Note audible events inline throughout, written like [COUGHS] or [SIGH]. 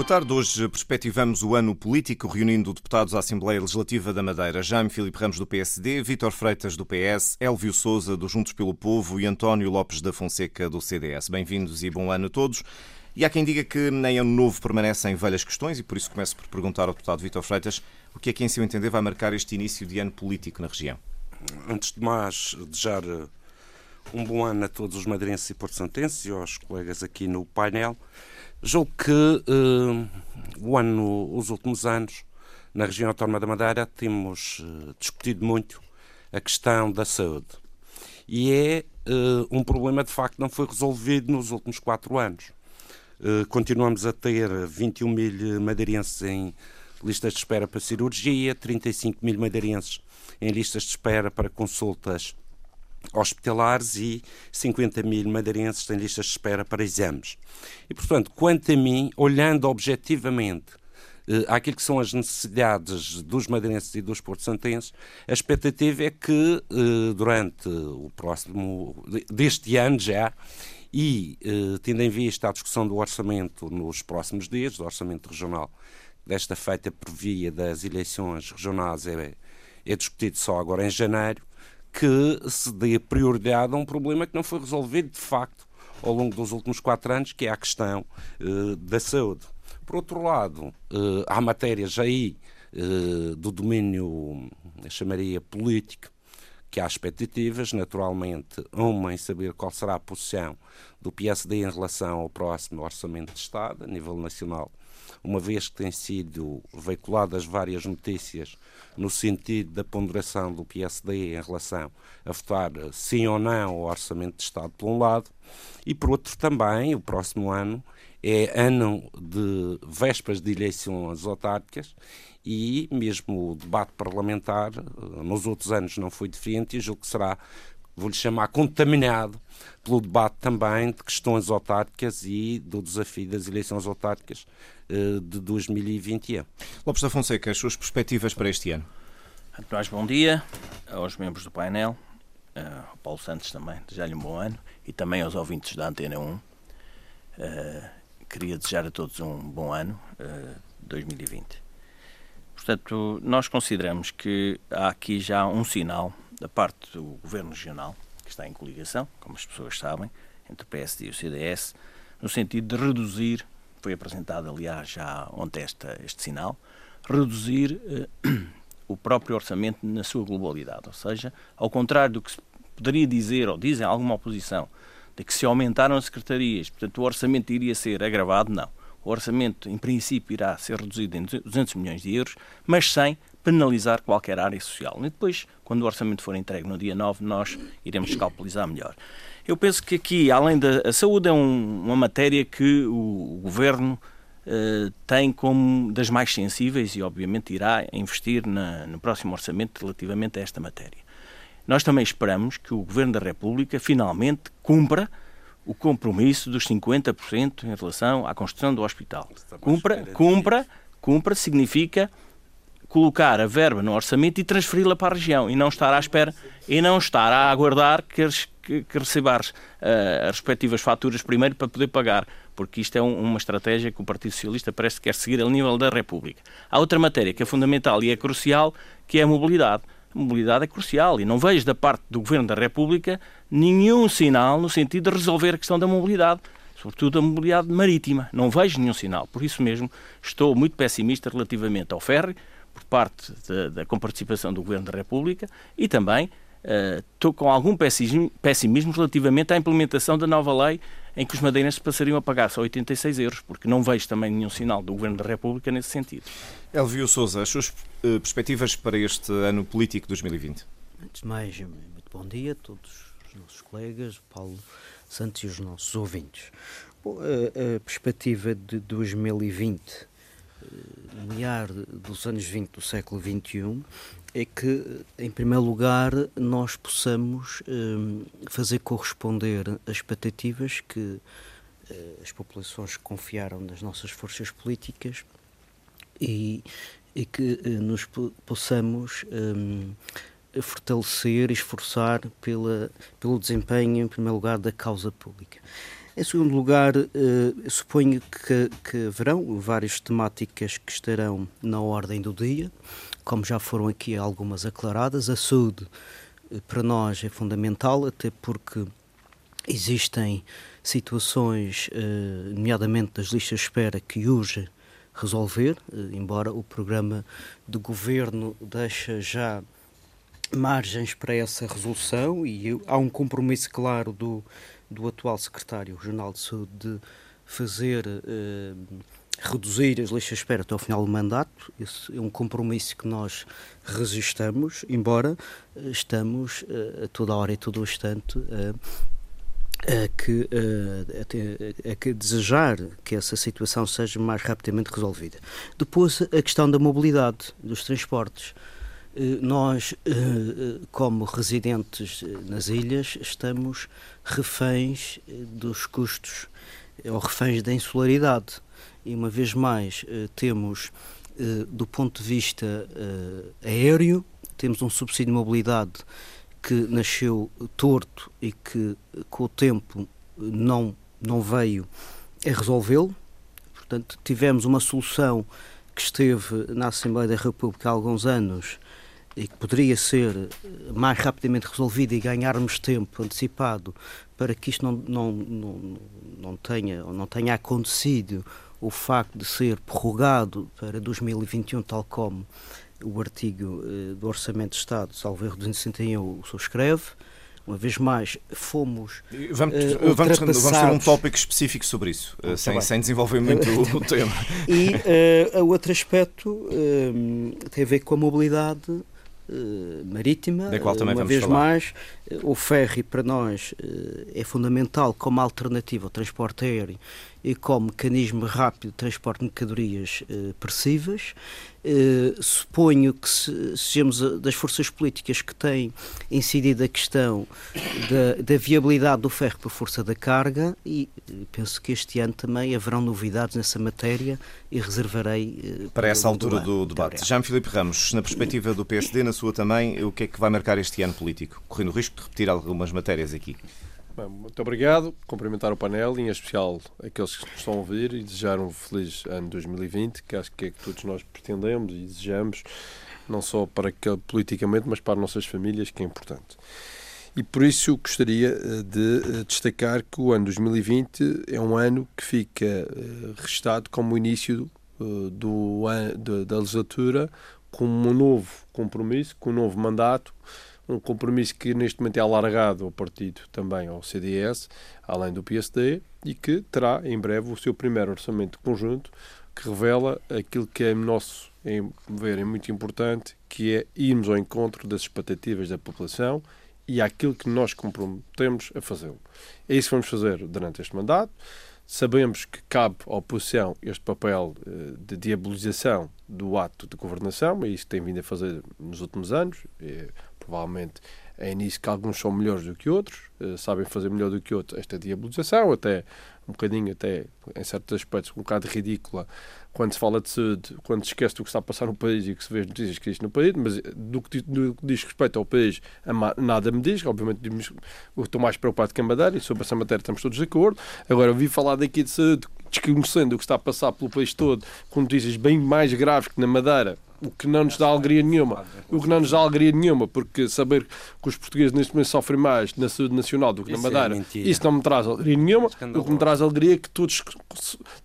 Boa tarde. Hoje perspectivamos o ano político, reunindo deputados à Assembleia Legislativa da Madeira. Jaime Filipe Ramos, do PSD, Vítor Freitas, do PS, Elvio Souza, do Juntos pelo Povo e António Lopes da Fonseca, do CDS. Bem-vindos e bom ano a todos. E há quem diga que nem ano novo permanecem velhas questões e por isso começo por perguntar ao deputado Vítor Freitas o que é que, em seu entender, vai marcar este início de ano político na região. Antes de mais, desejar eh, um bom ano a todos os madeirenses e porto-santenses e aos colegas aqui no painel. Julgo que uh, o ano, os últimos anos, na região autónoma da Madeira, temos uh, discutido muito a questão da saúde. E é uh, um problema, de facto, que não foi resolvido nos últimos quatro anos. continuamos a ter 21 mil madeirenses em listas de espera para cirurgia, 35 mil madeirenses em listas de espera para consultas hospitalares e 50 mil madeirenses têm listas de espera para exames. E, portanto, quanto a mim, olhando objetivamente eh, àquilo que são as necessidades dos madeirenses e dos porto-santenses, a expectativa é que eh, durante o próximo, deste ano já, e eh, tendo em vista a discussão do orçamento nos próximos dias, do orçamento regional, desta feita por via das eleições regionais é, é discutido só agora em janeiro, que se dê prioridade a um problema que não foi resolvido de facto ao longo dos últimos quatro anos, que é a questão uh, da saúde. Por outro lado, uh, há matérias aí uh, do domínio, chamaria político, que há expectativas, naturalmente, uma em saber qual será a posição do PSD em relação ao próximo Orçamento de Estado, a nível nacional, uma vez que têm sido veiculadas várias notícias no sentido da ponderação do PSD em relação a votar sim ou não ao Orçamento de Estado, por um lado, e por outro também, o próximo ano é ano de vésperas de eleições autárquicas e mesmo o debate parlamentar eh, nos outros anos não foi diferente e julgo que será vou-lhe chamar, contaminado pelo debate também de questões autárquicas e do desafio das eleições autárquicas uh, de 2021. Lopes da Fonseca, as suas perspectivas para este ano? António, bom dia aos membros do painel, uh, ao Paulo Santos também, desejar-lhe um bom ano e também aos ouvintes da Antena 1. Uh, eh, queria desejar a todos um bom ano uh, 2020. Portanto, nós consideramos que há aqui já um sinal da parte do Governo Regional, que está em coligação, como as pessoas sabem, entre o PSD e o CDS, no sentido de reduzir, foi apresentado aliás já ontem este sinal, reduzir eh, [CLEARS THROAT] o próprio orçamento na sua globalidade. Ou seja, ao contrário do que se poderia dizer, ou dizem alguma oposição, de que se aumentaram as secretarias, portanto o orçamento iria ser agravado, não. O orçamento, em princípio, irá ser reduzido em 200 milhões de euros, mas sem penalizar qualquer área social. E depois, quando o orçamento for entregue no dia 9, nós iremos escalpelizar melhor. Eu penso que aqui, além da saúde, é um, uma matéria que o, o Governo uh, tem como das mais sensíveis e, obviamente, irá investir na, no próximo orçamento relativamente a esta matéria. Nós também esperamos que o Governo da República finalmente cumpra o compromisso dos 50% em relação à construção do hospital. Cumpra, cumpra, cumpra significa colocar a verba no orçamento e transferi-la para a região e não estar à espera e não estar a aguardar que, que, que receber uh, as respectivas faturas primeiro para poder pagar, porque isto é um, uma estratégia que o Partido Socialista parece que quer seguir a nível da República. Há outra matéria que é fundamental e é crucial, que é a mobilidade. A mobilidade é crucial e não vejo da parte do Governo da República nenhum sinal no sentido de resolver a questão da mobilidade sobretudo a mobilidade marítima. Não vejo nenhum sinal. Por isso mesmo, estou muito pessimista relativamente ao ferry, por parte da, da comparticipação do Governo da República e também uh, estou com algum pessimismo, pessimismo relativamente à implementação da nova lei em que os madeirenses passariam a pagar só 86 euros, porque não vejo também nenhum sinal do Governo da República nesse sentido. Elvio Souza, as suas uh, perspectivas para este ano político 2020? Antes de mais, muito bom dia a todos os nossos colegas, Paulo Santos e os nossos ouvintes. Bom, a, a perspectiva de 2020 mear dos anos 20 do século XXI é que, em primeiro lugar, nós possamos um, fazer corresponder as expectativas que uh, as populações confiaram nas nossas forças políticas e, e que uh, nos possamos um, fortalecer e esforçar pela, pelo desempenho, em primeiro lugar, da causa pública. Em segundo lugar, uh, suponho que, que haverão várias temáticas que estarão na ordem do dia, como já foram aqui algumas aclaradas. A saúde, uh, para nós, é fundamental, até porque existem situações, uh, nomeadamente das listas de espera, que urge resolver, embora o programa de governo deixa já margens para essa resolução e há um compromisso claro do do atual secretário regional de saúde de fazer eh, reduzir as listas de espera até ao final do mandato. Esse é um compromisso que nós resistamos, embora eh, estamos eh, a toda hora e todo o instante a, que, a, a, que desejar que essa situação seja mais rapidamente resolvida. Depois, a questão da mobilidade dos transportes. Eh, nós, eh, eh, como residentes nas ilhas, estamos reféns dos custos ou reféns da insularidade. E uma vez mais temos, do ponto de vista aéreo, temos um subsídio de mobilidade que nasceu torto e que com o tempo não, não veio a resolvê-lo. Portanto, tivemos uma solução que esteve na Assembleia da República há alguns anos e que poderia ser eh, mais rapidamente resolvida e ganharmos tempo antecipado para que isto não, não, não, não, tenha, não tenha acontecido o facto de ser prorrogado para 2021, tal como o artigo eh, do Orçamento de Estado, salvo erro 261, o subscreve. Uma vez mais, fomos. Vamos, uh, vamos, vamos ter um tópico específico sobre isso, uh, sem, sem desenvolver muito o, o tema. [LAUGHS] E uh, o outro aspecto tem a ver com a mobilidade uh, marítima. Da qual também uma vez falar. mais, o ferry para nós é fundamental como alternativa ao transporte aéreo e como mecanismo rápido de transporte de mercadorias percíveis. Uh, suponho que se, sejamos das forças políticas que têm incidido a questão da, da viabilidade do ferro por força da carga e penso que este ano também haverão novidades nessa matéria e reservarei uh, para essa altura do, do debate. Jean Filipe Ramos, na perspectiva do PSD, na sua também, o que é que vai marcar este ano político? Correndo o risco de repetir algumas matérias aqui. Bem, muito obrigado. Cumprimentar o painel, em especial aqueles que estão a ouvir e desejar um feliz ano 2020, que acho que é que todos nós pretendemos e desejamos, não só para que, politicamente, mas para as nossas famílias, que é importante. E por isso gostaria eh, de eh, destacar que o ano 2020 é um ano que fica eh, registado como o início do, da legislatura com um novo compromisso, com um novo mandato, um compromisso que neste momento é alargado ao partido também, ao CDS, além do PSD, e que terá em breve o seu primeiro orçamento conjunto, que revela aquilo que é nosso, em ver, é muito importante, que é irmos ao encontro das expectativas da população e aquilo que nós comprometemos a fazê-lo. É isso que vamos fazer durante este mandato. Sabemos que cabe à oposição este papel eh, de diabolização do ato de governação, é isso que tem vindo a fazer nos últimos anos. Provavelmente é nisso que alguns são melhores do que outros, uh, sabem fazer melhor do que outros esta diabolização, até um bocadinho, até em certos aspectos, um bocado ridícula quando se fala de saúde, quando se esquece do que está a passar no país e que se vê as notícias que existe no país, mas do que, do que diz respeito ao país, nada me diz, obviamente estou mais preocupado que a Madeira e sobre essa matéria estamos todos de acordo. Agora, eu vi falar daqui de saúde, desconhecendo o que está a passar pelo país todo, com notícias bem mais graves que na Madeira, o que não nos dá alegria nenhuma. O que não nos dá alegria nenhuma, porque saber que os portugueses neste momento sofrem mais na saúde nacional do que isso na Madeira, é isso não me traz alegria nenhuma. o que me traz alegria é que todos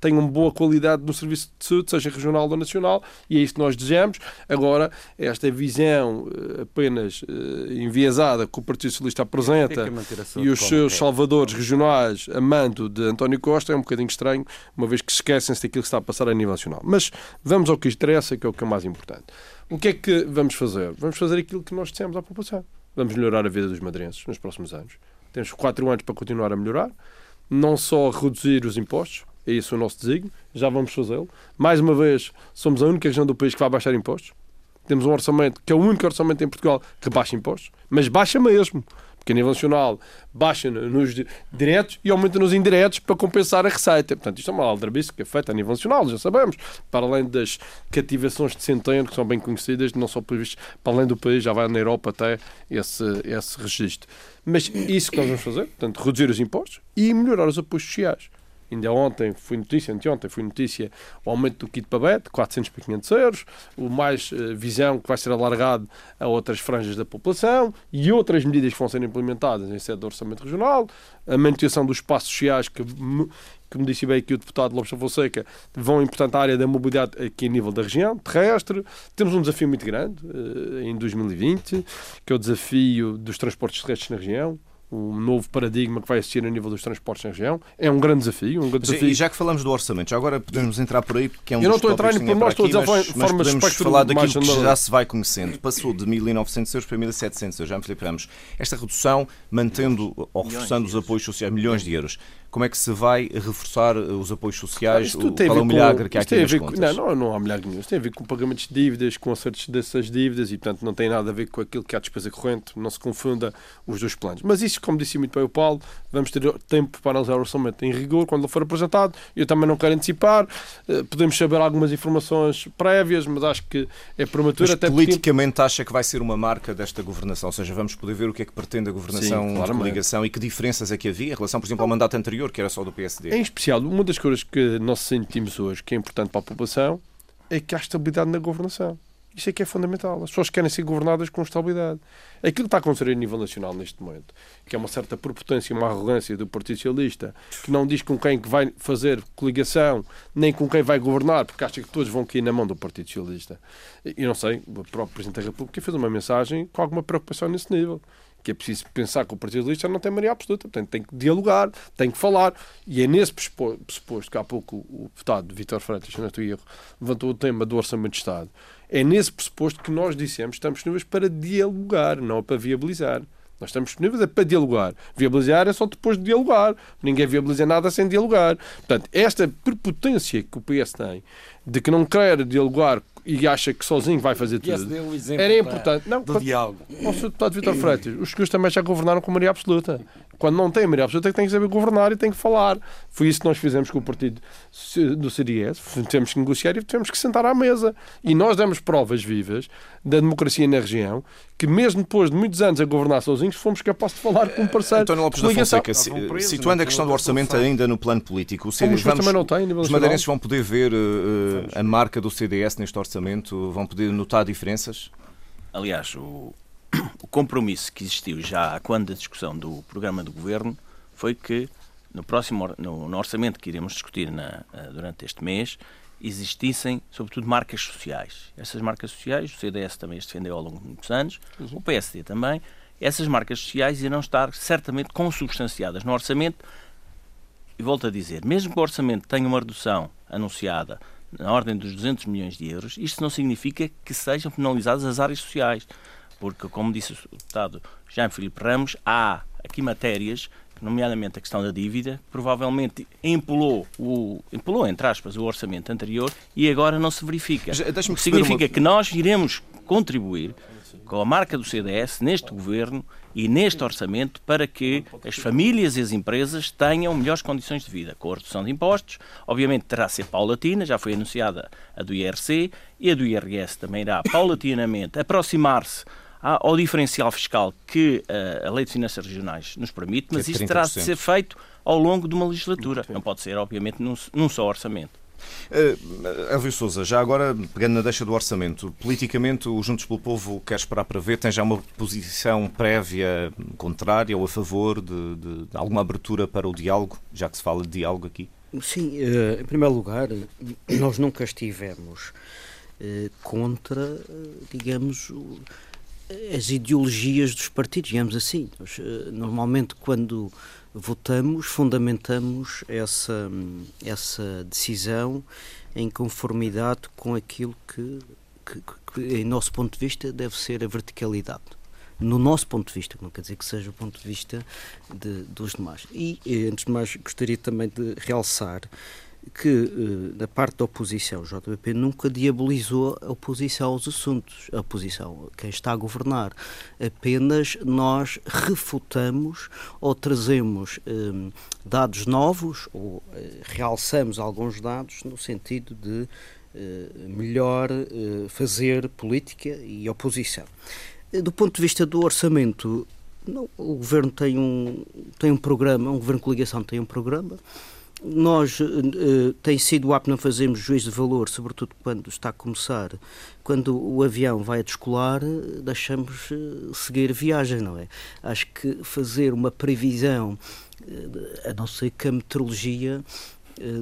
tenham boa qualidade no serviço de saúde, seja regional ou nacional, e é isso que nós desejamos. Agora, esta visão eh, apenas uh, enviesada que o Partido Socialista apresenta e os seus é. salvadores regionais a mando de António Costa é um bocadinho estranho, uma vez que esquecem-se daquilo que está a passar a nível nacional. Mas vamos ao que interessa, que é o que é mais importante importante. O que é que vamos fazer? Vamos fazer aquilo que nós dissemos à população. Vamos melhorar a vida dos madrenses nos próximos anos. Temos quatro anos para continuar a melhorar. Não só reduzir os impostos, é isso o nosso desígnio, já vamos fazê-lo. Mais uma vez, somos a única região do país que vai baixar impostos. Temos um orçamento que é o único orçamento em Portugal que baixa impostos, mas baixa mesmo porque a nível nacional baixa nos diretos e aumenta nos indiretos para compensar a receita. Portanto, isto é uma aldrabice que é feita a nível nacional, já sabemos. Para além das cativações de centeno, que são bem conhecidas, não só para além do país, já vai na Europa até esse, esse registro. Mas isso que nós vamos fazer, portanto, reduzir os impostos e melhorar os apoios sociais. Ainda ontem foi notícia, anteontem foi notícia o aumento do kit babete, 400 para 500 euros, o mais uh, visão que vai ser alargado a outras franjas da população e outras medidas que vão ser implementadas em sede do Orçamento Regional, a manutenção dos espaços sociais que, como disse bem aqui o deputado Lopes Fonseca, vão importante a área da mobilidade aqui a nível da região terrestre. Temos um desafio muito grande uh, em 2020, que é o desafio dos transportes terrestres na região o novo paradigma que vai existir a nível dos transportes na região. É um grande desafio. Um grande desafio. E já que falamos do orçamento, já agora podemos entrar por aí, porque é um Eu não estou a entrar em nós estou a dizer mas, mas podemos falar daquilo que já se vai conhecendo. Passou de 1.900 euros para 1.700 euros, já me. Esta redução, mantendo ou reforçando os apoios sociais, milhões de euros, como é que se vai reforçar os apoios sociais? Tem Qual é o milagre que há aqui nas contas? Não, não, não há milagre nenhum. Isto tem a ver com pagamentos de dívidas, com acertos dessas dívidas e, portanto, não tem nada a ver com aquilo que há despesa corrente. Não se confunda os dois planos. Mas isso, como disse muito bem o Paulo, vamos ter tempo para analisar o orçamento em rigor quando ele for apresentado. Eu também não quero antecipar. Eh, podemos saber algumas informações prévias, mas acho que é prematuro. Mas até politicamente porque... acha que vai ser uma marca desta governação? Ou seja, vamos poder ver o que é que pretende a governação Sim, de coligação e que diferenças é que havia em relação, por exemplo, ao mandato anterior anterior, que era só do PSD. Em especial, uma das coisas que nós sentimos hoje que é importante para a população é que há estabilidade na governação. Isso é que é fundamental. As pessoas querem ser governadas com estabilidade. Aquilo que está a acontecer a nível nacional neste momento, que é uma certa prepotência, uma arrogância do Partido Socialista, que não diz com quem que vai fazer coligação, nem com quem vai governar, porque acha que todos vão cair na mão do Partido Socialista. E não sei, o próprio Presidente da República fez uma mensagem com alguma preocupação nesse nível que é preciso pensar que o Partido Socialista não tem maioria absoluta, portanto tem que dialogar, tem que falar, e é nesse pressuposto que há pouco o deputado Vítor Freitas, se não estou erro, levantou o tema do Orçamento de Estado, é nesse pressuposto que nós dissemos que estamos disponíveis para dialogar, não para viabilizar. Nós estamos disponíveis é para dialogar. Viabilizar é só depois de dialogar. Ninguém viabiliza nada sem dialogar. Portanto, esta prepotência que o PS tem de que não quer dialogar e acha que sozinho vai fazer tudo. Era importante. Não, do diálogo. O deputado Vitor Freitas, os senhores também já governaram com maioria absoluta. Quando não tem maioria absoluta, é tem que saber governar e tem que falar. Foi isso que nós fizemos com o partido do CDS. Temos que negociar e temos que sentar à mesa. E nós demos provas vivas da democracia na região que, mesmo depois de muitos anos a governar sozinhos, fomos capazes de falar com um parceiro. António Lopes da Fonseca, situando a questão do orçamento ainda no plano político, o CDS, vamos, também não tem, os madeirenses vão poder ver uh, a marca do CDS neste orçamento? Vão poder notar diferenças? Aliás, o, [COUGHS] o compromisso que existiu já quando a discussão do programa do governo foi que no próximo no, no orçamento que iremos discutir na, eh, durante este mês existissem, sobretudo, marcas sociais. Essas marcas sociais, o CDS também as defendeu ao longo de muitos anos, uhum. o PSD também. Essas marcas sociais irão estar certamente consubstanciadas no orçamento. E volto a dizer, mesmo que o orçamento tenha uma redução anunciada na ordem dos 200 milhões de euros, isto não significa que sejam penalizadas as áreas sociais. Porque, como disse o deputado Jean Filipe Ramos, há aqui matérias nomeadamente a questão da dívida, que provavelmente empolou, o, empolou, entre aspas, o orçamento anterior e agora não se verifica. O que significa uma... que nós iremos contribuir com a marca do CDS neste governo e neste orçamento para que as famílias e as empresas tenham melhores condições de vida, com a redução de impostos. Obviamente terá a ser paulatina, já foi anunciada a do IRC e a do IRS também irá paulatinamente aproximar-se ao diferencial fiscal que uh, a Lei de Finanças Regionais nos permite, mas é isso terá de ser feito ao longo de uma legislatura. Não pode ser, obviamente, num, num só orçamento. Uh, Elvio Souza, já agora, pegando na deixa do orçamento, politicamente o Juntos pelo Povo quer esperar para ver, tem já uma posição prévia contrária ou a favor de, de, de alguma abertura para o diálogo, já que se fala de diálogo aqui? Sim, uh, em primeiro lugar, nós nunca estivemos uh, contra, digamos, as ideologias dos partidos, digamos assim. Nós, eh, normalmente, quando votamos, fundamentamos essa, essa decisão em conformidade com aquilo que, que, que, em nosso ponto de vista, deve ser a verticalidade. No nosso ponto de vista, não quer dizer que seja o ponto de vista de, dos demais. E, eh, antes de mais, gostaria também de realçar que, eh, da parte da oposição, o JPP nunca diabolizou a oposição aos assuntos, a oposição, quem está a governar. Apenas nós refutamos ou trazemos um, eh, dados novos ou uh, realçamos alguns dados no sentido de uh, melhor uh, fazer política e oposição. Do ponto de vista do orçamento, Não, o governo tem um, tem um programa, um governo de coligação tem um programa. Nós uh, tem sido apto não fazermos juízo de valor, sobretudo quando está a começar, quando o avião vai a descolar, deixamos uh, seguir viagem, não é? Acho que fazer uma previsão, uh, a não ser que a meteorologia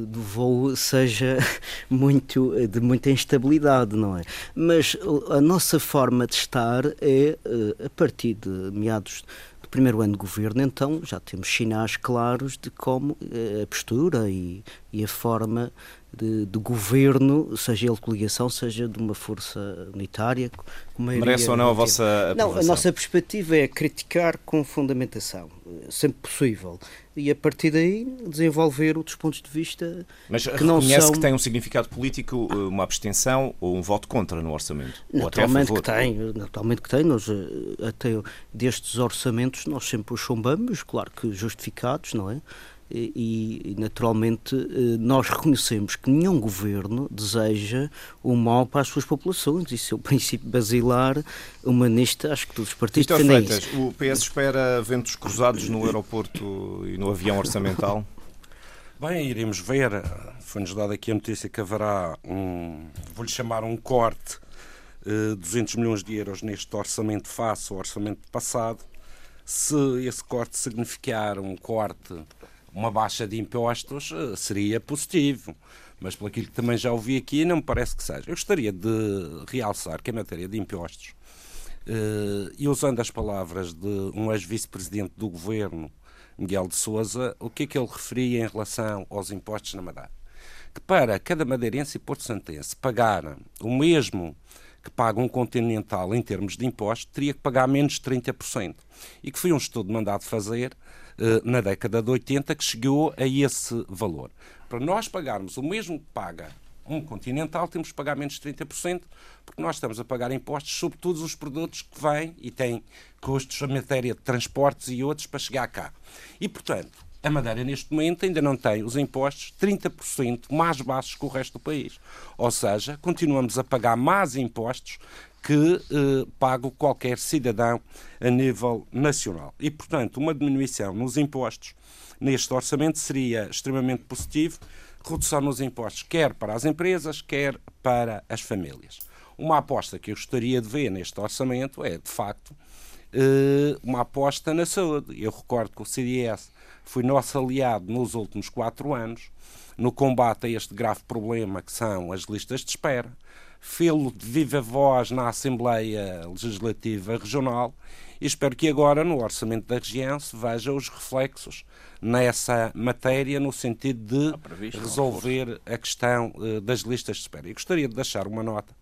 do voo seja [LAUGHS] muito de muita instabilidade, não é? Mas a nossa forma de estar é a partir de meados do primeiro ano de governo, então já temos sinais claros de como a postura e, e a forma de, de, governo, seja ele de coligação, seja de uma força unitária. Merece ou não a vossa aprovação? Não, a nossa perspectiva é criticar com fundamentação, sempre possível. E a partir daí desenvolver outros pontos de vista Mas que não são... que tem um significado político uma abstenção ou um voto contra no orçamento? Naturalmente que tem, naturalmente que tem. Nós, eh, até destes orçamentos, nós sempre os chumbamos, claro que justificados, não é? E, e, naturalmente eh, nós reconhecemos que nenhum governo deseja o mal para as suas populações. Isso é o [LAUGHS] princípio basilar humanista, acho que todos os partidos Vitor defendem Freitas, isso. O PS espera ventos cruzados no aeroporto e no avião orçamental? Bem, iremos ver. Foi-nos dada aqui a notícia que haverá um, vou-lhe chamar um corte, uh, 200 milhões de euros neste orçamento face ao orçamento passado. Se esse corte significar um corte uma baixa de impostos eh, seria positivo. Mas pelo que também já ouvi aqui, não me parece que seja. Eu gostaria de realçar que em matéria de impostos, eh, e usando as palavras de um ex-vice-presidente do governo, Miguel de Souza, o que é que ele referia em relação aos impostos na Madeira? Que para cada madeirense e porto santense pagar o mesmo que paga um continental em termos de impostos, teria que pagar menos de 30%. E que foi um estudo mandado fazer na década de 80 que chegou a esse valor. Para nós pagarmos o mesmo que paga um continental, temos que pagar menos de 30%, porque nós estamos a pagar impostos sobre todos os produtos que vêm e têm custos em matéria de transportes e outros para chegar cá. E, portanto, a Madeira, neste momento, ainda não tem os impostos 30% mais baixos que o resto do país. Ou seja, continuamos a pagar mais impostos que eh, pago qualquer cidadão a nível nacional. E, portanto, uma diminuição nos impostos neste orçamento seria extremamente positivo, redução nos impostos quer para as empresas, quer para as famílias. Uma aposta que eu gostaria de ver neste orçamento é, de facto, eh, uma aposta na saúde. Eu recordo que o CDS foi nosso aliado nos últimos quatro anos no combate a este grave problema que são as listas de espera fê-lo de viva voz na Assembleia Legislativa Regional e espero que agora, no Orçamento da Região, se veja os reflexos nessa matéria, no sentido de previsto, resolver a questão uh, das listas de espera. E gostaria de deixar uma nota,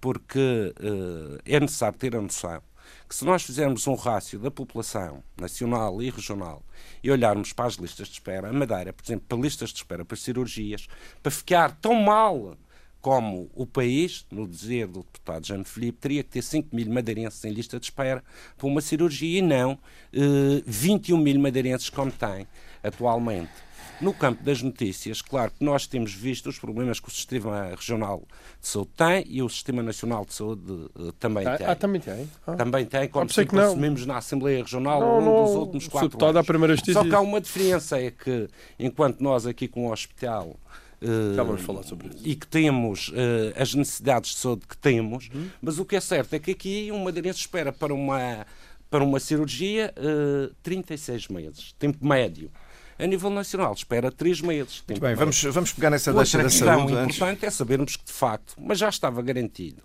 porque uh, é necessário ter a noção que se nós fizermos um rácio da população nacional e regional e olharmos para as listas de espera, a Madeira, por exemplo, para listas de espera para cirurgias, para ficar tão mal como o país, no dizer do deputado Jano Felipe, teria que ter 5 mil madeirenses em lista de espera para uma cirurgia e não eh, 21 mil madeirenses como tem atualmente. No campo das notícias, claro que nós temos visto os problemas que o Sistema Regional de Saúde tem e o Sistema Nacional de Saúde uh, também ah, tem. Ah, também tem? Ah. Também tem, como sempre que assumimos na Assembleia Regional ao longo dos últimos quatro anos. Só que há uma diferença, é que enquanto nós aqui com o hospital já vamos falar sobre isso. E que temos uh, as necessidades de saúde que temos, uhum. mas o que é certo é que aqui um madeirense espera para uma, para uma cirurgia uh, 36 meses, tempo médio. A nível nacional, espera 3 meses. Muito bem, vamos, vamos pegar nessa deixa da saúde. O importante é sabermos que, de facto, mas já estava garantido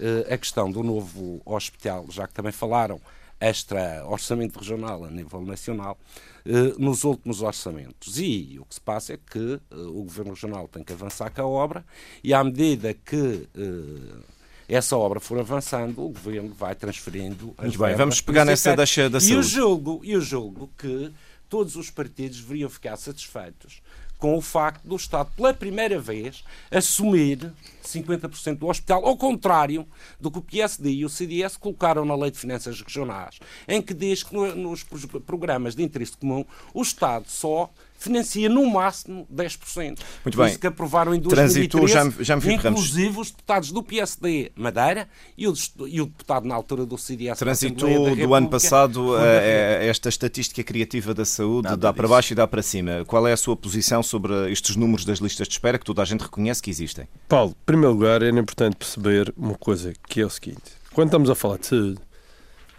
uh, a questão do novo hospital, já que também falaram extra orçamento regional a nível nacional, eh, nos últimos orçamentos. E o que se passa é que eh, o Governo Regional tem que avançar com a obra e à medida que eh, essa obra for avançando, o Governo vai transferindo Muito bem, vamos pegar nessa deixa da saúde. E o julgo, e o julgo que todos os partidos deveriam ficar satisfeitos com o facto do Estado, pela primeira vez, assumir 50% do hospital, ao contrário do que o PSD e o CDS colocaram na Lei de Finanças Regionais, em que diz que nos programas de interesse comum o Estado só financia no máximo 10%. Muito bem. Isso que aprovaram em 2013, Transitou, já, já me inclusive os deputados do PSD Madeira e o, e o deputado na altura do CDS. Transitou do ano passado a, esta estatística criativa da saúde, Nada dá disso. para baixo e dá para cima. Qual é a sua posição sobre estes números das listas de espera que toda a gente reconhece que existem? Paulo, em primeiro lugar, é importante perceber uma coisa que é o seguinte. Quando estamos a falar de saúde,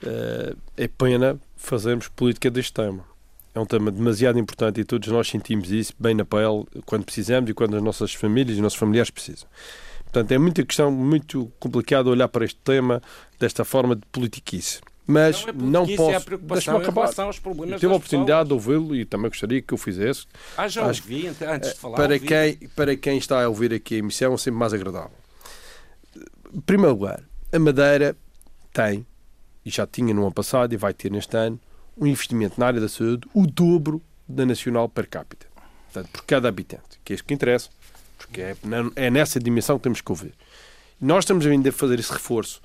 eh, é pena fazermos política deste tema é um tema demasiado importante e todos nós sentimos isso bem na pele quando precisamos e quando as nossas famílias e os nossos familiares precisam. Portanto, é muita questão, muito complicado olhar para este tema desta forma de politiquice. Mas não, é não posso. É Deixa-me acabar. Eu tive a oportunidade pessoas. de ouvi-lo e também gostaria que eu fizesse. Ah, já Acho, ouvi, antes de falar. Para ouvi. quem, para quem está a ouvir aqui a emissão, é sempre mais agradável. Em primeiro lugar, a Madeira tem, e já tinha no ano passado e vai ter neste ano, um investimento na área da saúde o dobro da nacional per capita. Portanto, por cada habitante, que é isso que interessa, porque é, é nessa dimensão que temos que ouvir. Nós estamos a fazer esse reforço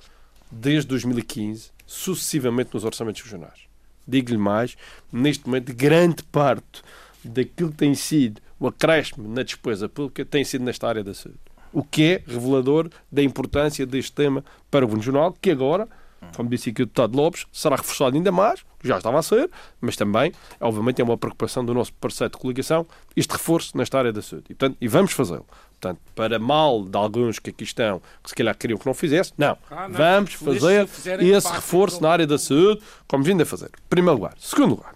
desde 2015, sucessivamente nos orçamentos regionais. Digo-lhe mais, neste momento, grande parte daquilo que tem sido o acréscimo na despesa pública tem sido nesta área da saúde. O que é revelador da importância deste tema para o Governo que agora como disse aqui o deputado Lopes, será reforçado ainda mais, já estava a ser, mas também, obviamente, é uma preocupação do nosso parceiro de coligação, este reforço nesta área da saúde. E, portanto, e vamos fazê-lo. Portanto, para mal de alguns que aqui estão, que se calhar queriam que não fizesse, não. Ah, não vamos fazer esse reforço na área da saúde, como vindo a fazer. Primeiro lugar. Segundo lugar.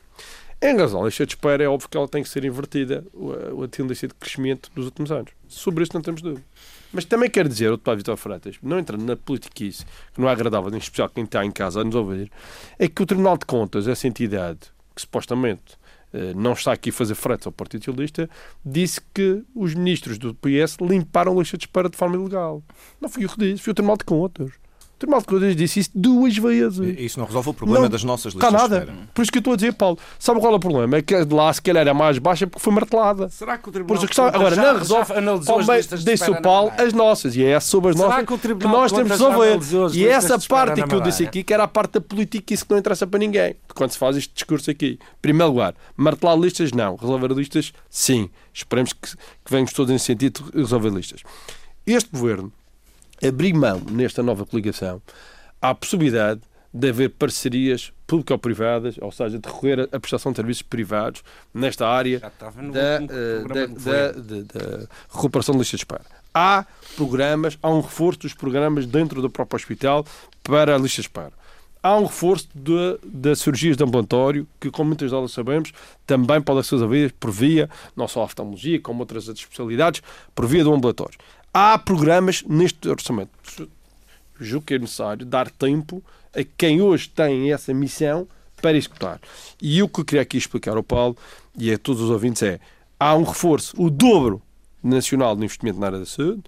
Em razão da de espera, é óbvio que ela tem que ser invertida, a tendência de crescimento dos últimos anos. Sobre isso não temos dúvida. Mas também quero dizer, o deputado Vitor Freitas, não entrando na politiquice, que não é agradável, em especial quem está em casa a nos ouvir, é que o Tribunal de Contas, essa entidade que supostamente eh, não está aqui a fazer fretes ao Partido Socialista, disse que os ministros do PS limparam a lista de espera de forma ilegal. Não fui eu que disse, foi o Tribunal de Contas. O Tribunal de Contas disse isso duas vezes. Isso não resolve o problema não, das nossas listas está nada. Por isso que eu estou a dizer, Paulo, sabe qual é o problema? É que de lá, se calhar, era mais baixa porque foi martelada. Será que o Tribunal de Contas Agora, já, não resolve, disse o Paulo, as nossas. E é sobre as Será nossas que, que, nós temos de resolver. E essa parte que eu disse aqui, que era a parte da política, isso que não interessa para ninguém. Quando se faz este discurso aqui. Primeiro lugar, martelar listas, não. Resolver listas, sim. Esperemos que, que venhamos todos em sentido de resolver listas. Este governo abrir mão nesta nova coligação a possibilidade de haver parcerias público-privadas, ou seja, de recorrer à prestação de serviços privados nesta área da, uh, da, da, da, recuperação de listas de espera. Há programas, há um reforço dos programas dentro do próprio hospital para a lista de espera. Há um reforço das cirurgias de ambulatório, que, como muitas delas sabemos, também podem ser resolvidas por via, não só a oftalmologia, como outras especialidades, por via do ambulatório. Há programas neste orçamento julgo que é necessário dar tempo a quem hoje tem essa missão para executar. E o que eu queria aqui explicar ao Paulo e a todos os ouvintes é há um reforço, o dobro nacional de investimento na área da saúde.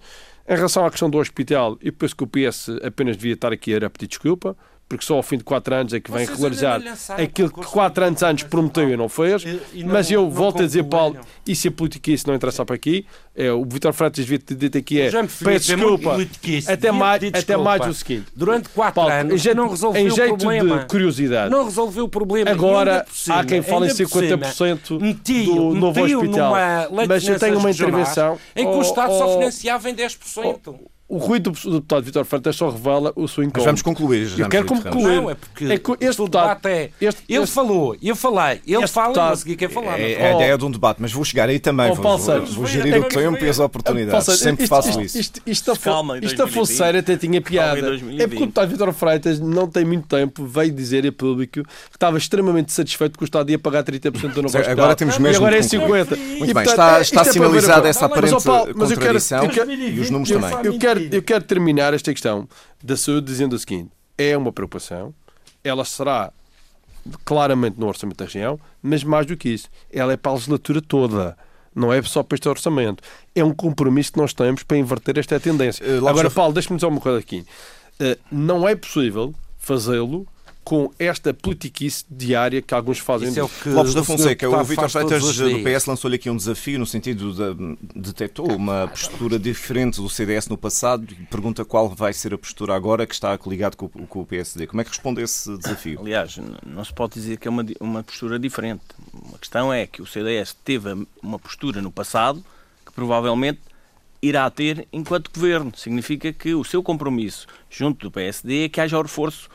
Em relação à questão do hospital, eu penso que o PS apenas devia estar aqui a pedir desculpa, porque só ao fim de 4 anos é que vem regularizar aquilo que 4 anos antes prometeu e não fez. E, e não, mas eu volto a dizer, Paulo, e se a política isso não interessa para aqui, é, o Vitor Freitas devia ter dito aqui é peço desculpa, até mais, até mais o seguinte. Durante 4 anos em, não resolveu em jeito o problema. de curiosidade. Não resolveu o problema. Agora cima, há quem fale em 50% metiu, do novo hospital. Mas eu tenho uma intervenção em que o Estado só financiava em 10% o ruído do deputado Vitor Freitas só revela o seu incómodo. Mas vamos concluir. Já eu quero concluir. Não, é porque é que este deputado, é, este, ele este, falou, eu falei, ele fala deputado, e eu segui quem falar. É, é a ideia de um debate, mas vou chegar aí também. Oh, vou, vou, vou gerir o tempo e as oportunidades. Paulo, Sempre isto, faço isto. Isto, isto, isto a Folseira até tinha piada. É porque o deputado Vitor Freitas não tem muito tempo, veio dizer a público que estava extremamente satisfeito que o Estado ia pagar 30% do novo hospital. Agora temos mesmo e agora é 50%. Muito bem, está, está sinalizada essa aparente contradição e os números também. Eu quero terminar terminar esta questão da saúde dizendo o seguinte: é uma preocupação, ela será claramente no orçamento da região, mas mais do que isso, ela é para a legislatura toda. Não é só para este orçamento. É um compromisso que nós temos para inverter esta tendência. Uh, Agora, Paulo, deixa-me dizer uma coisa aqui. Uh, não é possível fazê-lo com esta politiquice diária que alguns fazem. Isso é o que Lopes da Fonseca, o Vítor Freitas do PS lançou-lhe aqui um desafio no sentido de detectou uma postura diferente do CDS no passado e pergunta qual vai ser a postura agora que está coligado com, com o PSD. Como é que responde a esse desafio? Aliás, não se pode dizer que é uma, uma postura diferente. A questão é que o CDS teve uma postura no passado que provavelmente irá ter enquanto governo. Significa que o seu compromisso junto do PSD é que haja o reforço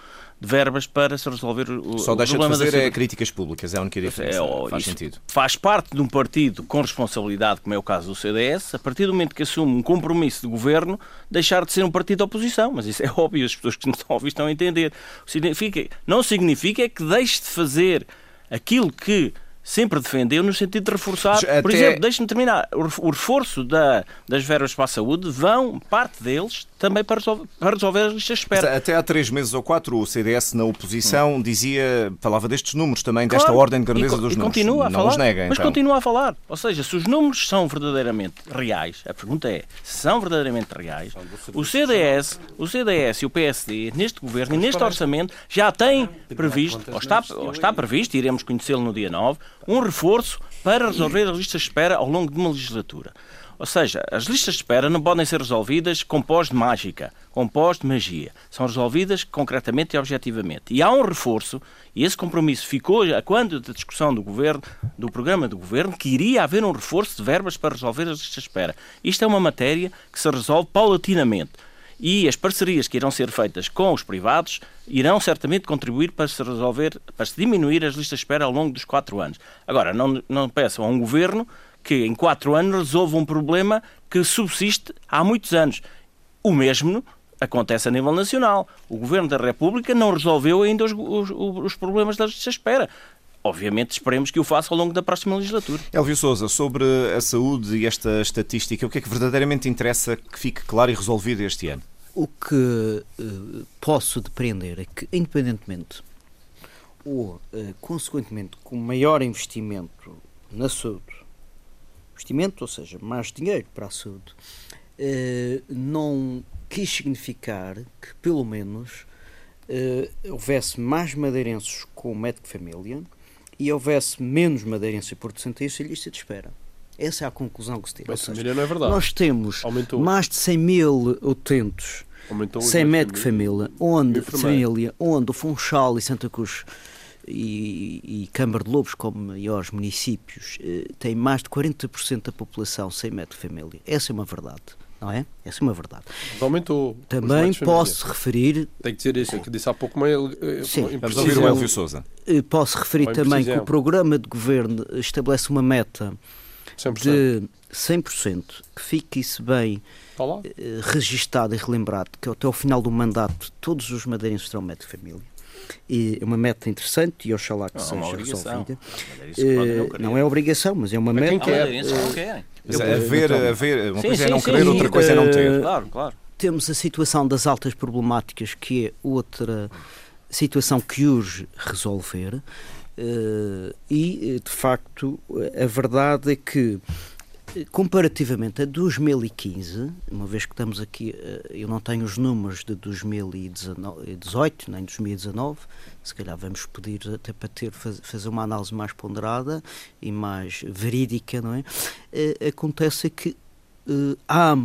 verbas para se resolver o, Só o deixa problema de fazer é críticas públicas, é a única diferença. É, faz sentido. Faz parte de um partido com responsabilidade, como é o caso do CDS, a partir do momento que assume um compromisso de governo, deixar de ser um partido de oposição. Mas isso é [LAUGHS] óbvio, as pessoas que nos estão a ouvir estão a entender. Significa, não significa que deixe de fazer aquilo que sempre defendeu no sentido de reforçar. Até... Por exemplo, deixe-me terminar. O reforço da, das verbas para a saúde vão, parte deles, também para resolver, para resolver as listas de espera. Até há três meses ou quatro, o CDS na oposição hum. dizia, falava destes números também, desta claro, ordem de grandeza e, dos e números. Continua a Não falar, os nega, Mas então. continua a falar. Ou seja, se os números são verdadeiramente reais, a pergunta é, se são verdadeiramente reais, o CDS, o CDS e o PSD, neste governo e neste orçamento, já têm previsto, ou está, ou está previsto, iremos conhecê-lo no dia 9, um reforço para resolver as listas de espera ao longo de uma legislatura. Ou seja, as listas de espera não podem ser resolvidas com pós de mágica, com pós de magia. São resolvidas concretamente e objetivamente. E há um reforço, e esse compromisso ficou a quando da discussão do governo, do programa do governo, que iria haver um reforço de verbas para resolver as listas de espera. Isto é uma matéria que se resolve paulatinamente. E as parcerias que irão ser feitas com os privados irão certamente contribuir para se resolver, para se diminuir as listas de espera ao longo dos quatro anos. Agora, não, não peçam a um governo que em quatro anos resolva um problema que subsiste há muitos anos. O mesmo acontece a nível nacional. O Governo da República não resolveu ainda os, os, os problemas da justiça espera. Obviamente esperemos que o faça ao longo da próxima legislatura. Elvio Souza, sobre a saúde e esta estatística, o que é que verdadeiramente interessa que fique claro e resolvido este ano? O que uh, posso depreender é que, independentemente ou, uh, consequentemente, com maior investimento na saúde, investimento, ou seja, mais dinheiro para a saúde, uh, não quis significar que, pelo menos, uh, houvesse mais madeirenses com médico de família e houvesse menos madeirenses por decenteis em lista de espera. Essa é a conclusão que se tira. Mas seja, não é verdade. Nós temos Aumentou. mais de 100 mil utentes sem médico de família, onde, família, onde o Funchal e Santa Cruz e, e Câmara de Lobos, como maiores municípios, eh, têm mais de 40% da população sem médico de família. Essa é uma verdade. Não é? Essa é uma verdade. Aumentou. Também posso referir. Tem que dizer isso, que disse há pouco meio. Eh, Sim, vamos ouvir o Elvio Souza. Eh, posso referir também que o programa de governo estabelece uma meta 100%. de 100%, que fique isso bem uh, registado e relembrado, que até ao final do mandato todos os madeirenses terão médico de família é uma meta interessante e oxalá que não, seja resolvida. Uh, não é obrigação, mas é uma mas meta. Quer. Uh, querem. Mas é haver, haver, uma sim, coisa é sim, é não sim, querer, outra coisa é não ter. Claro, claro. Temos a situação das altas problemáticas, que é outra situação que urge resolver. Uh, e, de facto, a verdade é que comparativamente a 2015, uma vez que estamos aqui, eh, eu não tenho os números de 2018 nem 2019, se calhar vamos pedir até para ter, fazer uma análise mais ponderada e mais verídica, não é? Eh, acontece que eh, há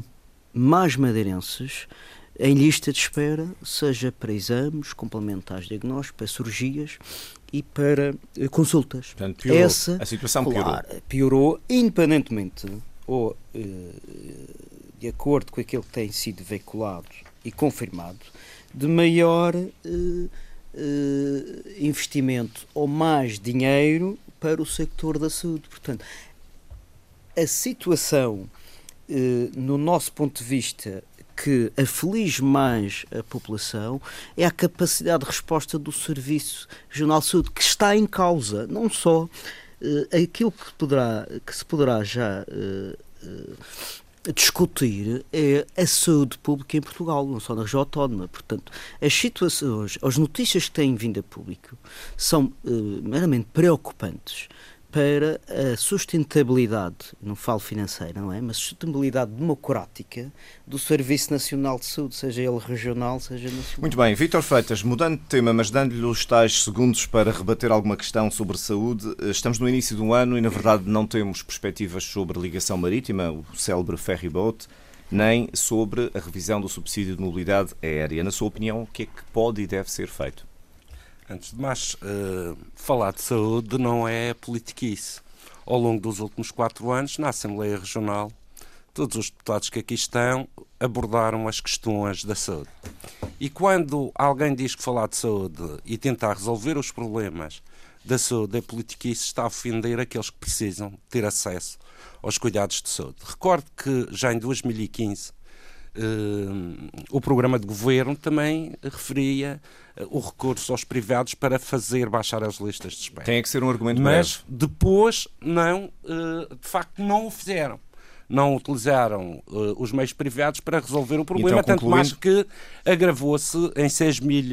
mais madeirenses em lista de espera, seja para exames complementares de diagnóstico, para cirurgias e para uh, consultas. Portanto, piorou. Essa, a situação claro, piorou. Piorou, independentemente ou uh, de acordo com aquilo que tem sido veiculado e confirmado, de maior uh, investimento ou mais dinheiro para o sector da saúde. Portanto, a situação, no nosso ponto de vista, que aflige mais a população é a capacidade de resposta do Serviço Regional de Saúde, que está em causa, não só uh, aquilo que, poderá, que se poderá já uh, uh, discutir é a saúde pública em Portugal, não só na região autónoma. Portanto, as situações, as notícias que têm vindo a público são meramente preocupantes para a sustentabilidade, não falo financeira, não é? Mas sustentabilidade democrática do Serviço Nacional de Saúde, seja ele regional, seja nacional. Muito bem, Vítor Freitas, mudando de tema, mas dando-lhe os tais segundos para rebater alguma questão sobre saúde, estamos no início do ano e, na verdade, não temos perspectivas sobre ligação marítima, o célebre ferry boat, nem sobre a revisão do subsídio de mobilidade aérea. Na sua opinião, o que é que pode e deve ser feito? Antes de mais, uh, falar de saúde não é politiquice. Ao longo dos últimos quatro anos, na Assembleia Regional, todos os deputados que aqui estão abordaram as questões da saúde. E quando alguém diz que falar de saúde e tentar resolver os problemas da saúde é politiquice, está a ofender aqueles que precisam ter acesso aos cuidados de saúde. Recordo que já em 2015 Uh, o programa de governo também referia uh, o recurso aos privados para fazer baixar as listas de espera. Tem que ser um argumento Mas breve. depois não, uh, de facto, não o fizeram. Não utilizaram os meios privados para resolver o problema, então, tanto mais que agravou-se em 6 mil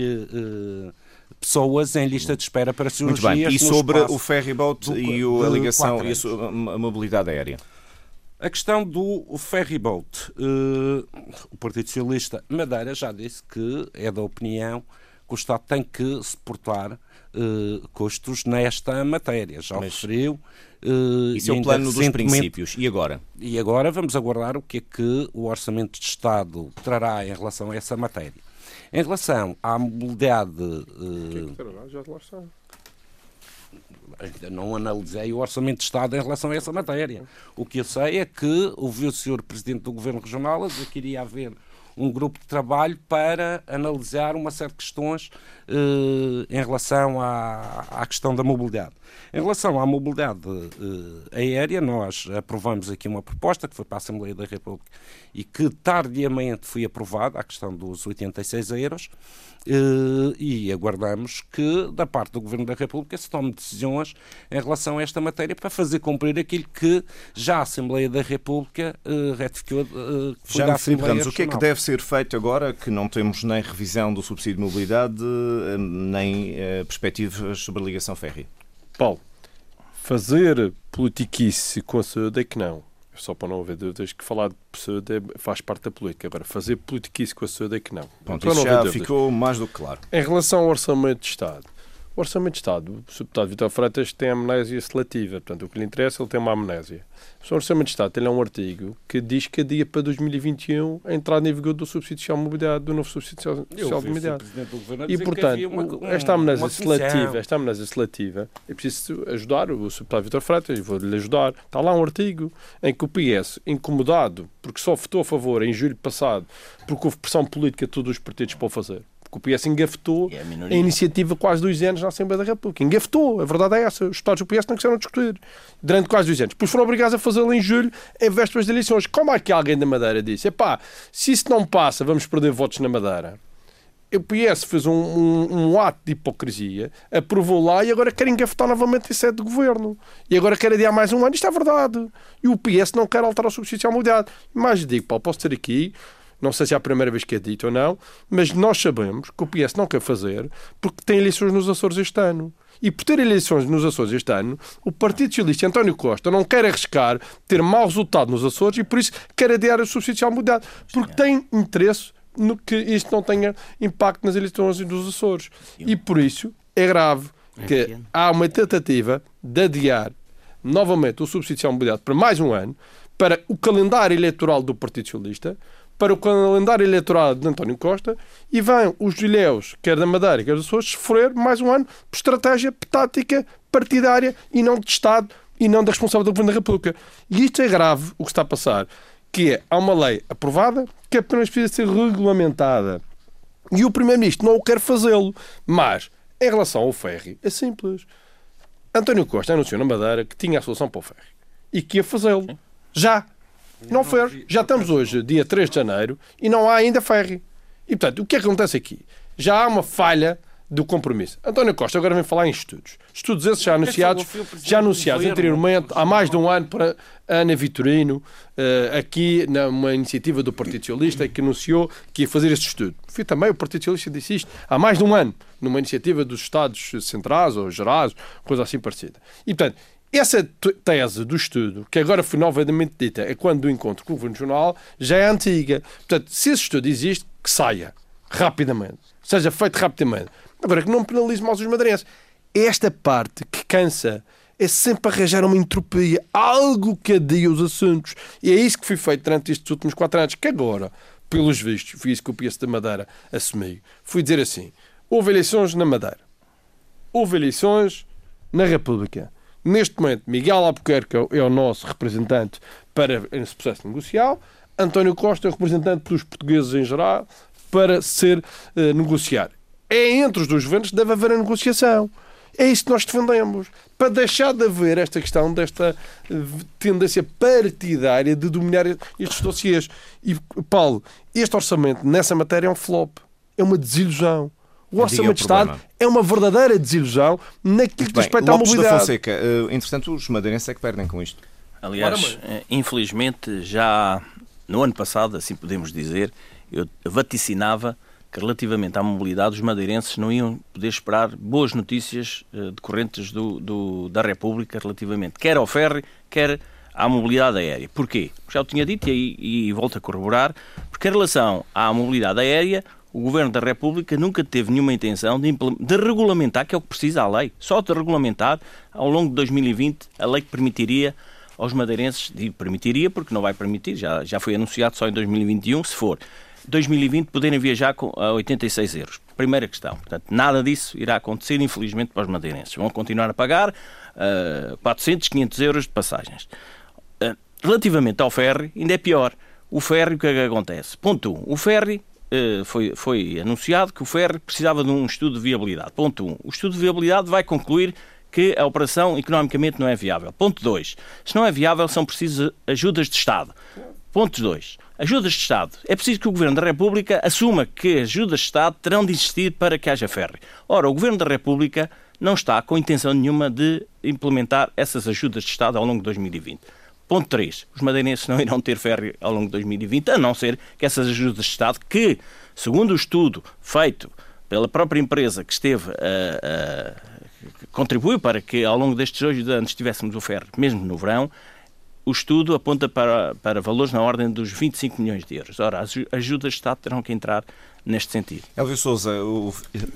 pessoas em lista de espera para cirurgias. Muito bem. E sobre o ferryboat do, e a ligação e a mobilidade aérea? A questão do ferryboat. Uh, o Partido Socialista Madeira já disse que é da opinião que o Estado tem que suportar uh, custos nesta matéria. Já Mas... referiu. Uh, Isso é o plano dos princípios. E agora? E agora vamos aguardar o que é que o Orçamento de Estado trará em relação a essa matéria. Em relação à mobilidade. Uh, o que é que trará? Já lá está ainda não analisei o Orçamento de Estado em relação a essa matéria. O que eu sei é que ouviu o Sr. Presidente do Governo Regional a dizer que iria haver um grupo de trabalho para analisar uma série de questões eh, em relação à, à, questão da mobilidade. Em relação à mobilidade eh, aérea, nós aprovamos aqui uma proposta que foi para a Assembleia da República e que tardiamente foi aprovada, a questão dos 86 euros, eh, e aguardamos que, da parte do Governo da República, se tome decisões em relação a esta matéria para fazer cumprir aquilo que já a Assembleia da República uh, retificou. Uh, já me Filipe Ramos, o que é que deve ser feito agora que não temos nem revisão do subsídio de mobilidade, nem uh, perspectivas sobre a ligação férrea? Paulo, fazer politiquice com a saúde é que não só para não haver dúvidas, que falar de saúde é, faz parte da política. Agora, fazer politiquice com a saúde é que não. Pronto, isso já ficou mais do que claro. Em relação ao orçamento de Estado, o Orçamento de Estado, o deputado Vitor Freitas tem amnésia seletiva, portanto, o que lhe interessa, ele tem uma amnésia. O Orçamento de Estado tem um artigo que diz que dia para 2021 a entrada em vigor do subsídio social de mobilidade, do novo subsídio social de mobilidade. E, portanto, uma, esta amnésia seletiva, esta amnésia seletiva, é preciso ajudar o deputado Vitor Freitas, vou-lhe ajudar. Está lá um artigo em que o PS, incomodado, porque só votou a favor em julho passado, porque houve pressão política de todos os partidos para o fazer, porque o PS engafetou é a, a, iniciativa quase dois anos na Assembleia da República. Engafetou, a verdade é essa. Os deputados do PS não quiseram discutir durante quase dois anos. Depois foram obrigados a fazê-lo em julho, em vésperas de eleições. Como é que alguém da Madeira disse? Epá, se isso não passa, vamos perder votos na Madeira. O PS fez um, um, um, ato de hipocrisia, aprovou lá e agora quer engafetar novamente em sede de governo. E agora quer adiar mais um ano. Isto é verdade. E o PS não quer alterar o subsídio à mobilidade. Mas digo, Paulo, posso ter aqui não sei se é a primeira vez que é dito ou não, mas nós sabemos que o PS não quer fazer porque tem eleições nos Açores este ano. E por ter eleições nos Açores este ano, o Partido Socialista António Costa não quer arriscar ter mau resultado nos Açores e por isso quer adiar o subsídio à mudar. Porque tem interesse no que isto não tenha impacto nas eleições dos Açores. E por isso é grave que há uma tentativa de adiar novamente o subsídio à mobilidade para mais um ano, para o calendário eleitoral do Partido Socialista, para o calendário eleitoral de António Costa e vão os ilhéus, quer da Madeira, quer das Açores, sofrer mais um ano por estratégia tática partidária e não de Estado e não da responsabilidade do Governo da República. E isto é grave, o que está a passar, que é, há uma lei aprovada que apenas precisa ser regulamentada. E o Primeiro-Ministro não o quer fazê-lo. Mas, em relação ao ferry, é simples. António Costa anunciou na Madeira que tinha a solução para o ferry e que ia fazê-lo. Já. Não fez. Já estamos hoje, dia 3 de janeiro, e não há ainda ferry. E, portanto, o que é que acontece aqui? Já há uma falha do compromisso. António Costa agora vem falar em estudos. Estudos esses já anunciados, já anunciados anteriormente, há mais de um ano, para Ana Vitorino, eh, aqui numa iniciativa do Partido Socialista, que anunciou que ia fazer este estudo. Fui também o Partido Socialista disse isto há mais de um ano, numa iniciativa dos Estados Centrais ou Gerais, coisa assim parecida. E, portanto, essa tese do estudo, que agora foi novamente dita, é quando do encontro com o Governo Jornal, já é antiga. Portanto, se esse estudo existe, que saia rapidamente, seja feito rapidamente. Agora, que não penalize mais os madeirenses. É esta parte que cansa é sempre arranjar uma entropia, algo que adia os assuntos. E é isso que foi feito durante estes últimos quatro anos, que agora, pelos vistos, foi isso que o PS da Madeira assumiu. Fui dizer assim: houve eleições na Madeira, houve eleições na República. Neste momento, Miguel Albuquerque é o nosso representante para esse processo negocial, António Costa é o representante dos portugueses em geral para ser uh, negociar. É entre os dois governos que deve haver a negociação. É isso que nós defendemos. Para deixar de haver esta questão desta eh, tendência partidária de dominar estes dossiês. E, Paulo, este orçamento nessa matéria é um flop. É uma desilusão. O orçamento de Estado é uma verdadeira desilusão naquilo que respeita à mobilidade. Da Fonseca, uh, entretanto, os madeirenses é que perdem com isto. Aliás, eh, infelizmente, já no ano passado, assim podemos dizer, eu vaticinava que relativamente à mobilidade os madeirenses não iam poder esperar boas notícias uh, decorrentes do, do, da República relativamente quer ao ferry, quer à mobilidade aérea. Porquê? Já o tinha dito e, e, e volto a corroborar, porque em relação à mobilidade aérea, o Governo da República nunca teve nenhuma intenção de, de, regulamentar, que é o que precisa a lei, só de regulamentar, ao longo de 2020, a lei que permitiria aos madeirenses, de permitiria, porque não vai permitir, já, já foi anunciado só em 2021, se for 2020 poderem viajar com, a 86 euros. Primeira questão. Portanto, nada disso irá acontecer, infelizmente, para os madeirenses. Vão continuar a pagar uh, 400, 500 euros de passagens. Uh, relativamente ao ferry, ainda é pior. O ferry, o que é que acontece? Ponto 1. Um, o ferry foi, foi anunciado que o ferry precisava de um estudo de viabilidade. Ponto 1. Um, o estudo de viabilidade vai concluir que a operação economicamente não é viável. Ponto 2. Se não é viável, são precisas ajudas de Estado. Ponto 2. Ajudas de Estado. É preciso que o Governo da República assuma que ajudas de Estado terão de existir para que haja ferry. Ora, o Governo da República não está com intenção nenhuma de implementar essas ajudas de Estado ao longo de 2020. Ponto 3. Os madeirenses não irão ter ferry ao longo de 2020, a não ser que essas ajudas de Estado, que, segundo o estudo feito pela própria empresa que esteve a, a contribuiu para que ao longo destes dois anos tivéssemos o ferry, mesmo no verão, o estudo aponta para, para valores na ordem dos 25 milhões de euros. Ora, as ajudas de Estado terão que entrar neste sentido. Elvio Souza,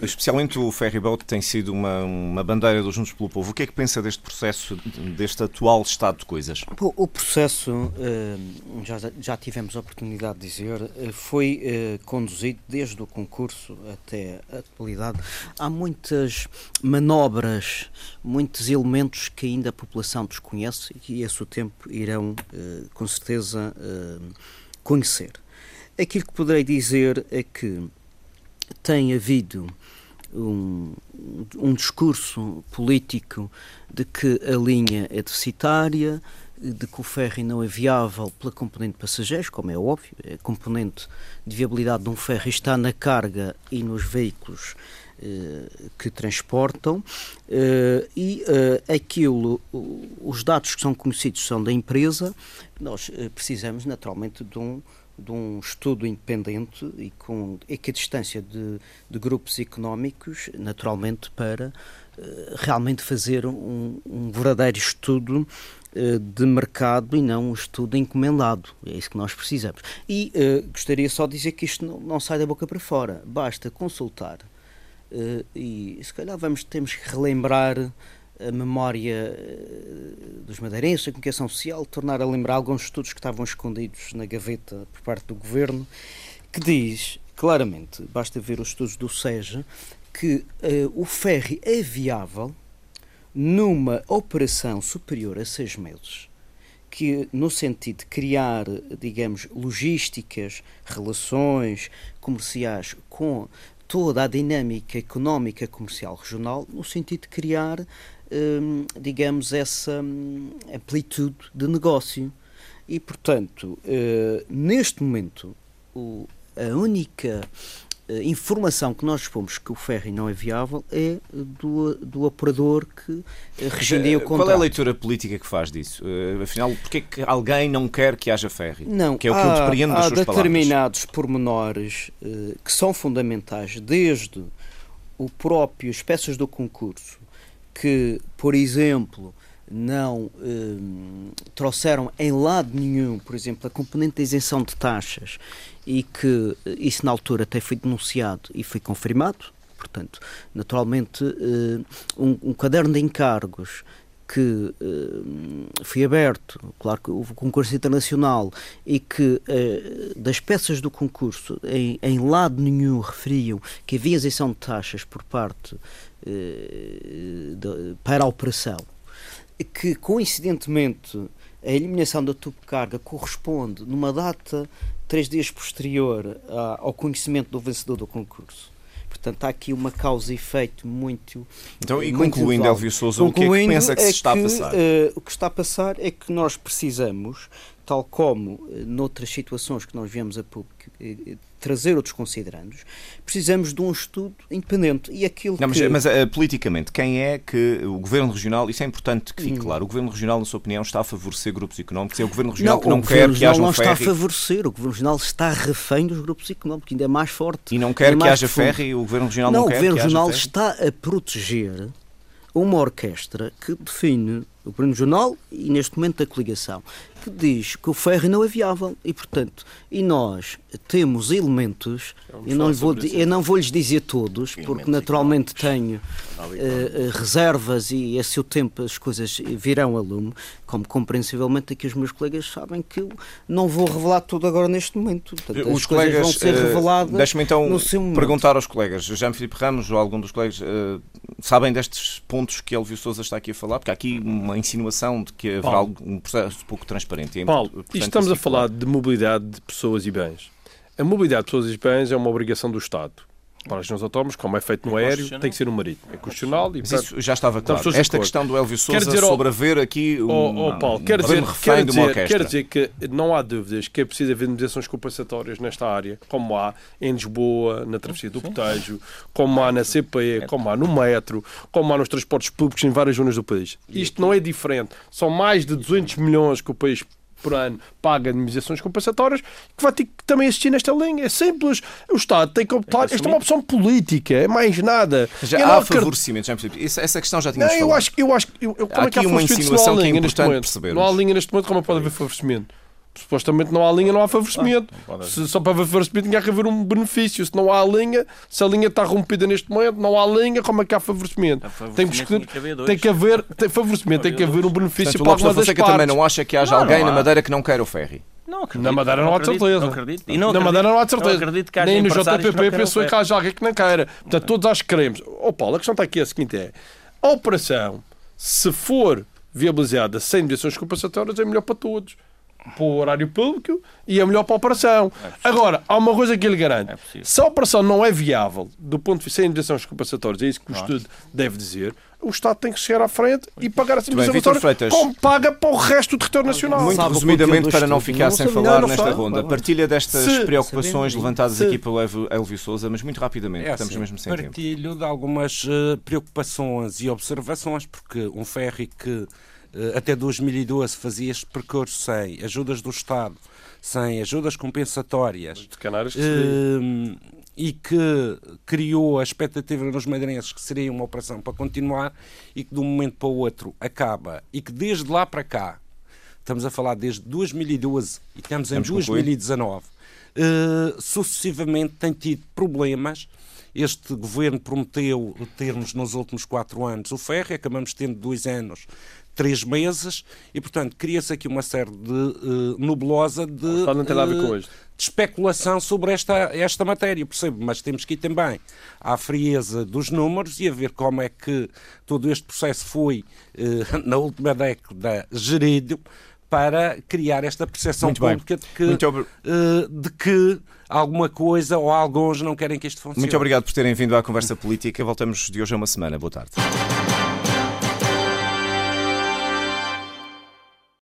especialmente o ferryboat tem sido uma, uma bandeira dos Juntos pelo Povo. O que é que pensa deste processo, deste atual estado de coisas? O processo, eh, já, já tivemos a oportunidade de dizer, eh, foi eh, conduzido desde o concurso até a atualidade. Há muitas manobras, muitos elementos que ainda a população desconhece e que, a seu tempo, irão, com certeza, conhecer. Aquilo que poderei dizer é que tem havido um, um discurso político de que a linha é deficitária, de que o ferry não é viável pela componente de passageiros, como é óbvio, a componente de viabilidade de um ferry está na carga e nos veículos eh, que transportam eh, e eh, aquilo, os dados que são conhecidos são da empresa, nós precisamos naturalmente de um de um estudo independente e com equidistância de, de grupos económicos, naturalmente, para uh, realmente fazer um, um verdadeiro estudo uh, de mercado e não um estudo encomendado. É isso que nós precisamos. E uh, gostaria só de dizer que isto não, não, sai da boca para fora. Basta consultar e, se calhar, vamos, temos que relembrar a memória eh, dos madeirenses, a comunicação social, tornar a lembrar alguns estudos que estavam escondidos na gaveta por parte do governo, que diz claramente, basta ver os estudos do SEJA, que uh, o ferry é viável numa operação superior a seis meses, que no sentido de criar, digamos, logísticas, relações comerciais com toda a dinâmica económica comercial regional, no sentido de criar digamos, essa hum, amplitude de negócio. E, portanto, eh, neste momento, a única eh, informação que nós dispomos que o ferry não é viável é do, do operador que eh, regendia o contrato. Qual é a leitura política que faz disso? afinal, porquê é que alguém não quer que haja ferry? Não, que é o que há, eu depreendo das há suas determinados palavras. pormenores que são fundamentais, desde o próprio, as peças do concurso, que, por exemplo, não eh, trouxeram em lado nenhum, por exemplo, a componente da isenção de taxas e que isso na altura até foi denunciado e foi confirmado. Portanto, naturalmente, eh, um, um caderno de encargos que uh, foi aberto, claro que houve concurso internacional e que uh, das peças do concurso em, em, lado nenhum referiam que havia isenção de taxas por parte uh, de, para a operação, que coincidentemente a eliminação da tubo de carga corresponde numa data três dias posterior ao conhecimento do vencedor do concurso. Portanto, há aqui uma causa e efeito muito. Então, e muito concluindo, Elvio Souza, o que é que pensa que é se está que, a passar? Uh, o que está a passar é que nós precisamos, tal como uh, noutras situações que nós viemos a público, uh, trazer outros considerandos, precisamos de um estudo independente. E aquilo não, que... Mas, mas uh, politicamente, quem é que o Governo Regional, isso é importante que fique hum. claro, o Governo Regional, na sua opinião, está a favorecer grupos económicos? É o Governo Regional não, que não quer que haja um não ferry? não está a favorecer, o Governo Regional está refém dos grupos económicos, ainda é mais forte. E não quer que haja ferry? O Governo Regional não, não quer o Governo Regional está a proteger uma orquestra que define o Governo Regional e neste momento a coligação que diz que o ferro não é viável. E, portanto, e nós temos elementos, eu não, vou, eu não vou lhes dizer todos, porque naturalmente tenho uh, reservas e a seu tempo as coisas virão a lume, como compreensivelmente aqui os meus colegas sabem que eu não vou revelar tudo agora neste momento. Portanto, os colegas vão ser eh, reveladas. Uh, Deixe-me então perguntar aos colegas, Jean Filipe Ramos ou algum dos colegas, uh, sabem destes pontos que Elvio Souza está aqui a falar? Porque há aqui uma insinuação de que haverá um processo pouco transparente. É Paulo, portanto, estamos a falar de mobilidade de pessoas e bens. A mobilidade de pessoas e bens é uma obrigação do Estado. Para os regiões autónomas, como é feito no é aéreo, tem que ser no marítimo. É constitucional e, portanto, isso já estava claro. Esta questão do Elvio Sousa dizer, sobre haver aqui um, oh, oh, Paulo, quer dizer, quer dizer, quer dizer que não há dúvidas que é preciso haver indemnizações compensatórias nesta área, como há em Lisboa, na travessia do Botejo, como há na CPE, como há no metro, como há nos transportes públicos em várias zonas do país. Isto não é diferente. São mais de 200 milhões que o país por ano paga indemnizações compensatórias, que vai ter que também assistir nesta linha. É simples. O Estado tem que optar. Esta é uma opção política, é mais nada. Já há favorecimento, já percebi. Essa questão já tínhamos não, eu acho, eu acho eu, como há é que há uma insinuação que é importante perceber. Não há linha neste momento, como pode haver favorecimento? Supostamente não há linha, não há favorecimento. Ah, se, só para favorecimento tinha que haver um benefício. Se não há linha, se a linha está rompida neste momento, não há linha, como é que há favorecimento? tem, que, tem que haver tem, favorecimento, tem que haver um benefício Portanto, para alguma das partes. também não acha que haja não, alguém não na Madeira que não quer o ferry? Não acredito, na Madeira não, não há certeza. Não acredito. Não na Madeira não há certeza. Acredito que Nem no JPP pensou que haja alguém que não queira. Portanto, todos acho que queremos. Oh Paulo, a questão está aqui é a seguinte: é a operação, se for viabilizada sem mediações compensatórias, é melhor para todos para o horário público e é melhor para a operação. É Agora, há uma coisa que ele garante: é se a operação não é viável do ponto de vista de indenizações compensatórias, é isso que o estudo deve dizer, o Estado tem que chegar à frente e pagar essa indenização como paga para o resto do território nacional. Muito Sabe resumidamente, para não ficar não sem falar nesta sabe, ronda, partilha destas se, preocupações levantadas se, aqui pelo Elvio Souza, mas muito rapidamente, é estamos assim, mesmo sem partilho tempo. de algumas uh, preocupações e observações, porque um ferry que eh, até 2012 fazia este percurso sem ajudas do Estado, sem ajudas compensatórias. De Canários que uh, e que criou a expectativa nos madeirenses que seria uma operação para continuar e que de um momento para o outro acaba. E que desde lá para cá, estamos a falar desde 2012 e estamos em 2019, uh, sucessivamente tem tido problemas. Este governo prometeu termos nos últimos quatro anos o ferro, acabamos tendo dois anos três meses e, portanto, cria-se aqui uma série de uh, nebulosa de, uh, de especulação sobre esta, esta matéria, percebo, mas temos que ir também à frieza dos números e a ver como é que todo este processo foi, uh, [LAUGHS] na última década, gerido para criar esta percepção Muito pública de que, de que alguma coisa ou alguns não querem que isto funcione. Muito obrigado por terem vindo à conversa política. Voltamos de hoje a uma semana. Boa tarde.